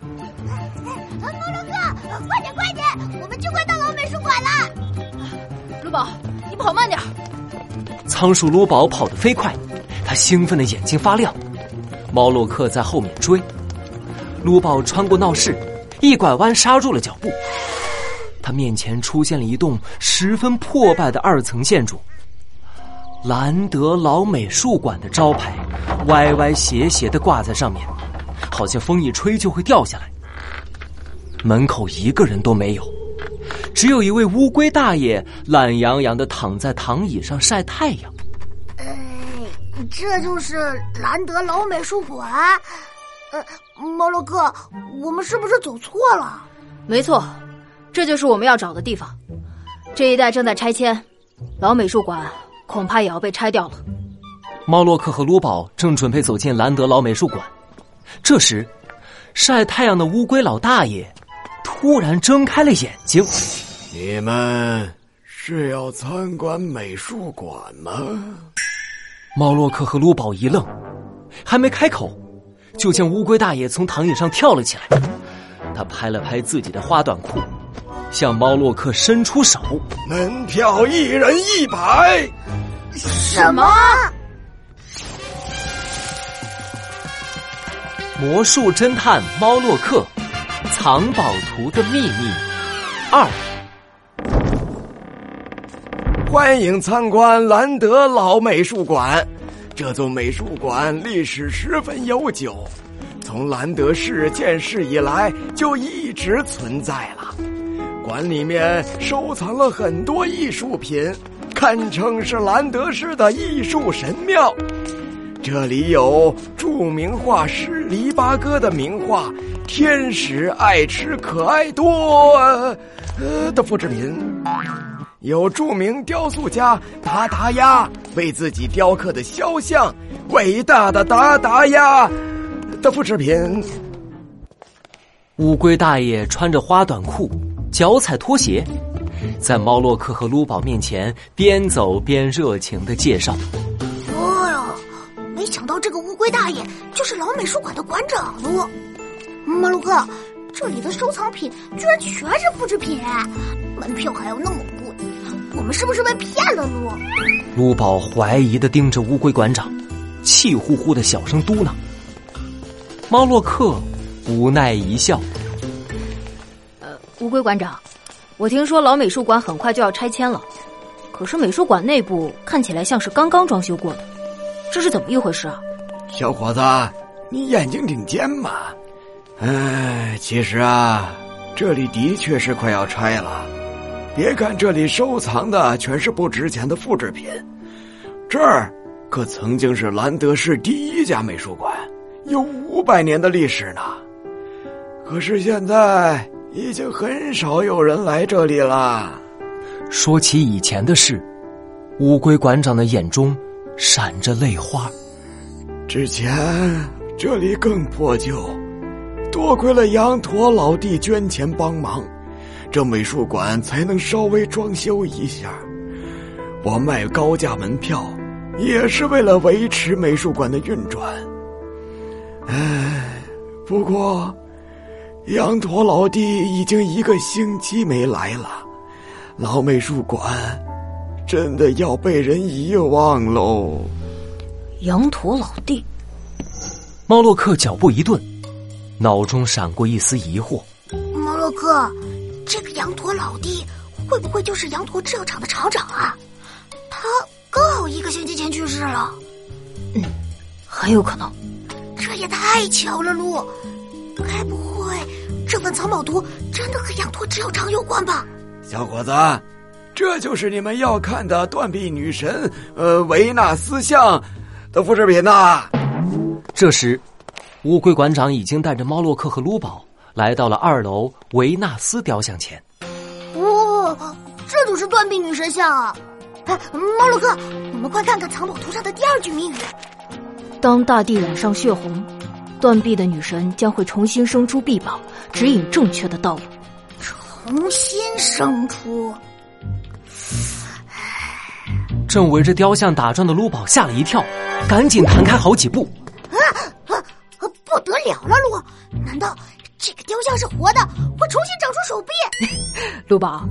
猫洛克，快点快点，我们就快到老美术馆了。卢宝，你跑慢点。仓鼠卢宝跑得飞快，他兴奋的眼睛发亮。猫洛克在后面追。卢宝穿过闹市，一拐弯刹住了脚步。他面前出现了一栋十分破败的二层建筑。兰德老美术馆的招牌歪歪斜斜的挂在上面，好像风一吹就会掉下来。门口一个人都没有，只有一位乌龟大爷懒洋洋的躺在躺椅上晒太阳。哎，这就是兰德老美术馆。呃，猫洛克，我们是不是走错了？没错，这就是我们要找的地方。这一带正在拆迁，老美术馆恐怕也要被拆掉了。猫洛克和卢宝正准备走进兰德老美术馆，这时，晒太阳的乌龟老大爷突然睁开了眼睛。你们是要参观美术馆吗？猫洛克和卢宝一愣，还没开口。就见乌龟大爷从躺椅上跳了起来，他拍了拍自己的花短裤，向猫洛克伸出手。门票一人一百。什么？魔术侦探猫洛克，藏宝图的秘密二。欢迎参观兰德老美术馆。这座美术馆历史十分悠久，从兰德市建市以来就一直存在了。馆里面收藏了很多艺术品，堪称是兰德市的艺术神庙。这里有著名画师黎巴哥的名画《天使爱吃可爱多》的复制品。有著名雕塑家达达鸭为自己雕刻的肖像，伟大的达达鸭的复制品。乌龟大爷穿着花短裤，脚踩拖鞋，在猫洛克和卢宝面前边走边热情的介绍。到这个乌龟大爷就是老美术馆的馆长喽！猫洛克，这里的收藏品居然全是复制品，门票还要那么贵。我们是不是被骗了路？卢宝怀疑的盯着乌龟馆长，气呼呼的小声嘟囔。猫洛克无奈一笑：“呃，乌龟馆长，我听说老美术馆很快就要拆迁了，可是美术馆内部看起来像是刚刚装修过的，这是怎么一回事啊？”小伙子，你眼睛挺尖嘛？哎，其实啊，这里的确是快要拆了。别看这里收藏的全是不值钱的复制品，这儿可曾经是兰德市第一家美术馆，有五百年的历史呢。可是现在已经很少有人来这里了。说起以前的事，乌龟馆长的眼中闪着泪花。之前这里更破旧，多亏了羊驼老弟捐钱帮忙。这美术馆才能稍微装修一下，我卖高价门票，也是为了维持美术馆的运转。唉，不过，羊驼老弟已经一个星期没来了，老美术馆真的要被人遗忘喽。羊驼老弟，猫洛克脚步一顿，脑中闪过一丝疑惑。猫洛克。这个羊驼老弟会不会就是羊驼制药厂的厂长啊？他刚好一个星期前去世了。嗯，很有可能。这也太巧了，路。该不会这份藏宝图真的和羊驼制药厂有关吧？小伙子，这就是你们要看的断臂女神呃维纳斯像的复制品呐。这时，乌龟馆长已经带着猫洛克和卢宝。来到了二楼维纳斯雕像前，哇，这就是断臂女神像啊！哎，猫洛克，我们快看看藏宝图上的第二句谜语：当大地染上血红，断臂的女神将会重新生出臂膀，指引正确的道路。重新生出。正围着雕像打转的卢宝吓了一跳，赶紧弹开好几步。啊啊！不得了了，卢，难道？这个雕像是活的，会重新长出手臂。卢宝，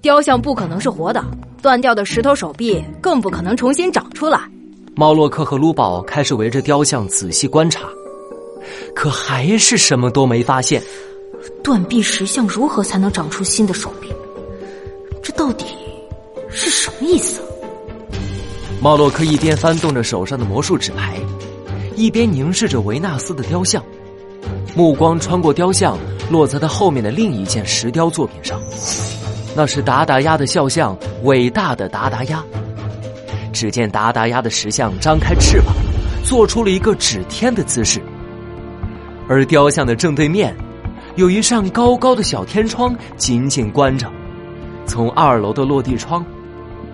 雕像不可能是活的，断掉的石头手臂更不可能重新长出来。猫洛克和卢宝开始围着雕像仔细观察，可还是什么都没发现。断臂石像如何才能长出新的手臂？这到底是什么意思？猫洛克一边翻动着手上的魔术纸牌，一边凝视着维纳斯的雕像，目光穿过雕像，落在他后面的另一件石雕作品上。那是达达鸭的肖像，伟大的达达鸭。只见达达鸭的石像张开翅膀，做出了一个指天的姿势，而雕像的正对面。有一扇高高的小天窗紧紧关着，从二楼的落地窗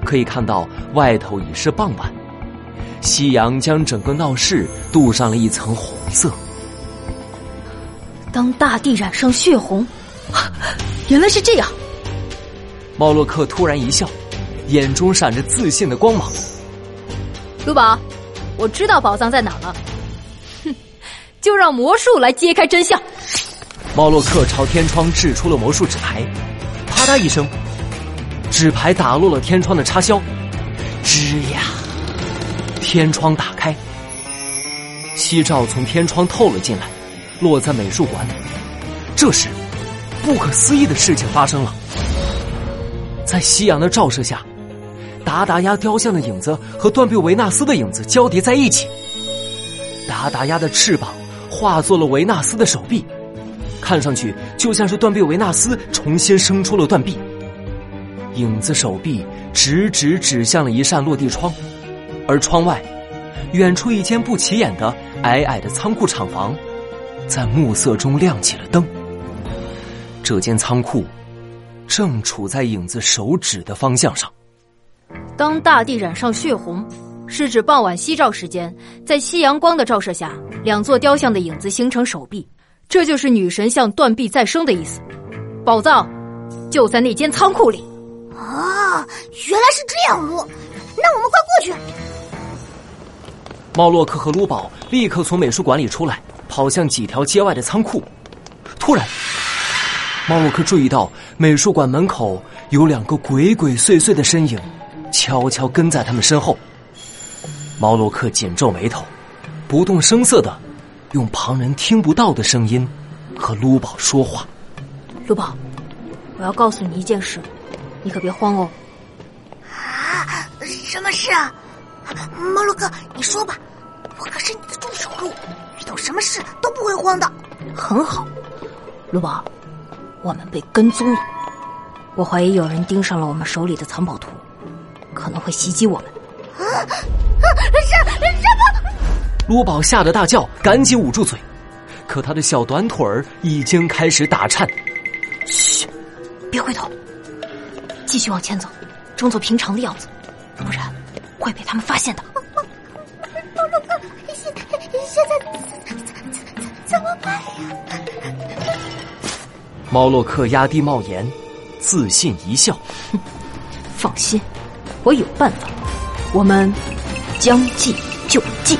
可以看到外头已是傍晚，夕阳将整个闹市镀上了一层红色。当大地染上血红，原来是这样。猫洛克突然一笑，眼中闪着自信的光芒。卢宝，我知道宝藏在哪了，哼，就让魔术来揭开真相。猫洛克朝天窗掷出了魔术纸牌，啪嗒一声，纸牌打落了天窗的插销，吱呀，天窗打开，夕照从天窗透了进来，落在美术馆。这时，不可思议的事情发生了，在夕阳的照射下，达达鸭雕像的影子和断臂维纳斯的影子交叠在一起，达达鸭的翅膀化作了维纳斯的手臂。看上去就像是断臂维纳斯重新生出了断臂，影子手臂直直指向了一扇落地窗，而窗外，远处一间不起眼的矮矮的仓库厂房，在暮色中亮起了灯。这间仓库正处在影子手指的方向上。当大地染上血红，是指傍晚夕照时间，在夕阳光的照射下，两座雕像的影子形成手臂。这就是女神像断臂再生的意思，宝藏就在那间仓库里。啊，原来是这样路，那我们快过去。猫洛克和卢宝立刻从美术馆里出来，跑向几条街外的仓库。突然，猫洛克注意到美术馆门口有两个鬼鬼祟祟的身影，悄悄跟在他们身后。猫洛克紧皱眉头，不动声色的。用旁人听不到的声音和卢宝说话。卢宝，我要告诉你一件事，你可别慌哦。啊，什么事啊？猫洛哥，你说吧，我可是你的助手路，遇到什么事都不会慌的。很好，卢宝，我们被跟踪了，我怀疑有人盯上了我们手里的藏宝图，可能会袭击我们。啊啊！什什么？卢宝吓得大叫，赶紧捂住嘴，可他的小短腿儿已经开始打颤。嘘，别回头，继续往前走，装作平常的样子，不然会被他们发现的。猫洛克，现现在怎怎么办呀？猫洛克压低帽檐，自信一笑：“放心，我有办法。我们将计就计。”